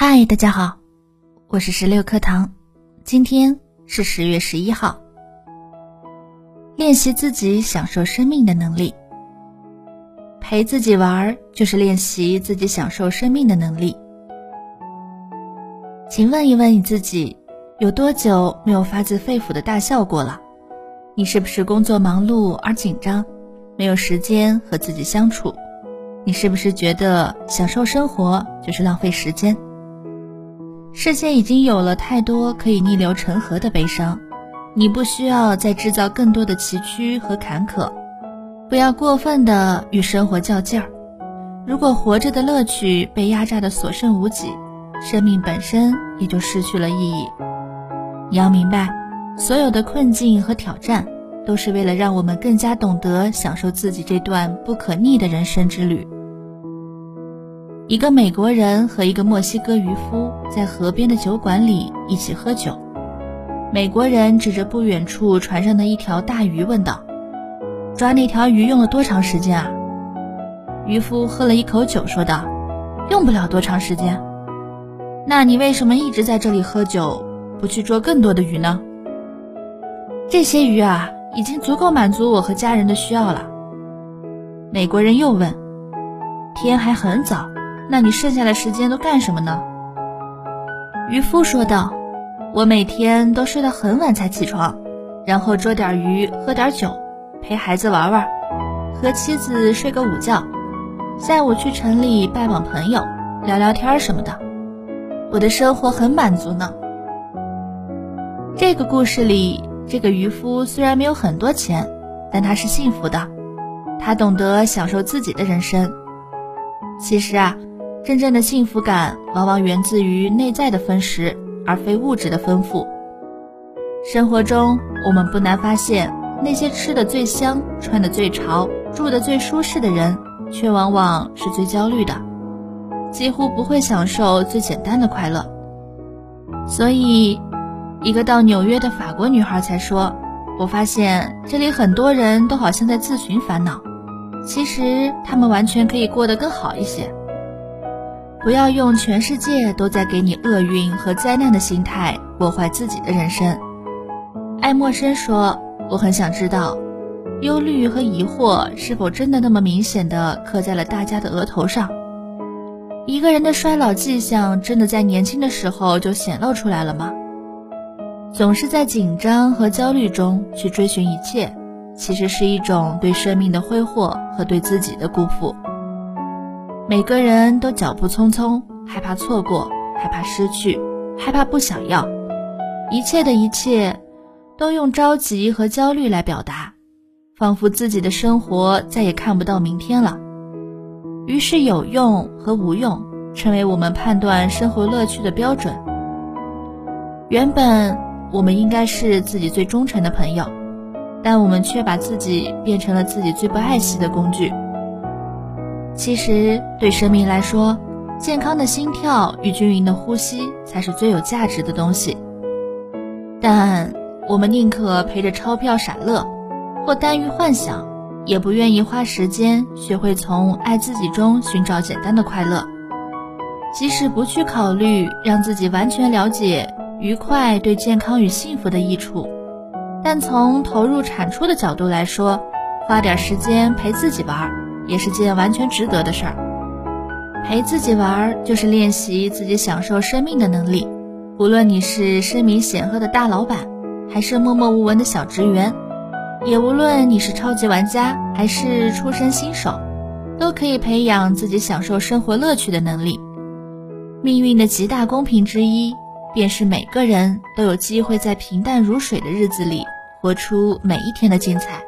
嗨，大家好，我是十六课堂，今天是十月十一号。练习自己享受生命的能力，陪自己玩就是练习自己享受生命的能力。请问一问你自己，有多久没有发自肺腑的大笑过了？你是不是工作忙碌而紧张，没有时间和自己相处？你是不是觉得享受生活就是浪费时间？世间已经有了太多可以逆流成河的悲伤，你不需要再制造更多的崎岖和坎坷。不要过分的与生活较劲儿。如果活着的乐趣被压榨的所剩无几，生命本身也就失去了意义。你要明白，所有的困境和挑战，都是为了让我们更加懂得享受自己这段不可逆的人生之旅。一个美国人和一个墨西哥渔夫在河边的酒馆里一起喝酒。美国人指着不远处船上的一条大鱼问道：“抓那条鱼用了多长时间啊？”渔夫喝了一口酒说道：“用不了多长时间。”“那你为什么一直在这里喝酒，不去捉更多的鱼呢？”“这些鱼啊，已经足够满足我和家人的需要了。”美国人又问：“天还很早。”那你剩下的时间都干什么呢？渔夫说道：“我每天都睡到很晚才起床，然后捉点鱼，喝点酒，陪孩子玩玩，和妻子睡个午觉，下午去城里拜访朋友，聊聊天什么的。我的生活很满足呢。”这个故事里，这个渔夫虽然没有很多钱，但他是幸福的，他懂得享受自己的人生。其实啊。真正的幸福感往往源自于内在的丰实，而非物质的丰富。生活中，我们不难发现，那些吃的最香、穿的最潮、住的最舒适的人，却往往是最焦虑的，几乎不会享受最简单的快乐。所以，一个到纽约的法国女孩才说：“我发现这里很多人都好像在自寻烦恼，其实他们完全可以过得更好一些。”不要用全世界都在给你厄运和灾难的心态破坏自己的人生。爱默生说：“我很想知道，忧虑和疑惑是否真的那么明显的刻在了大家的额头上？一个人的衰老迹象真的在年轻的时候就显露出来了吗？总是在紧张和焦虑中去追寻一切，其实是一种对生命的挥霍和对自己的辜负。”每个人都脚步匆匆，害怕错过，害怕失去，害怕不想要，一切的一切，都用着急和焦虑来表达，仿佛自己的生活再也看不到明天了。于是，有用和无用成为我们判断生活乐趣的标准。原本我们应该是自己最忠诚的朋友，但我们却把自己变成了自己最不爱惜的工具。其实，对生命来说，健康的心跳与均匀的呼吸才是最有价值的东西。但我们宁可陪着钞票傻乐，或耽于幻想，也不愿意花时间学会从爱自己中寻找简单的快乐。即使不去考虑让自己完全了解愉快对健康与幸福的益处，但从投入产出的角度来说，花点时间陪自己玩。也是件完全值得的事儿。陪自己玩，就是练习自己享受生命的能力。无论你是声名显赫的大老板，还是默默无闻的小职员，也无论你是超级玩家，还是出身新手，都可以培养自己享受生活乐趣的能力。命运的极大公平之一，便是每个人都有机会在平淡如水的日子里，活出每一天的精彩。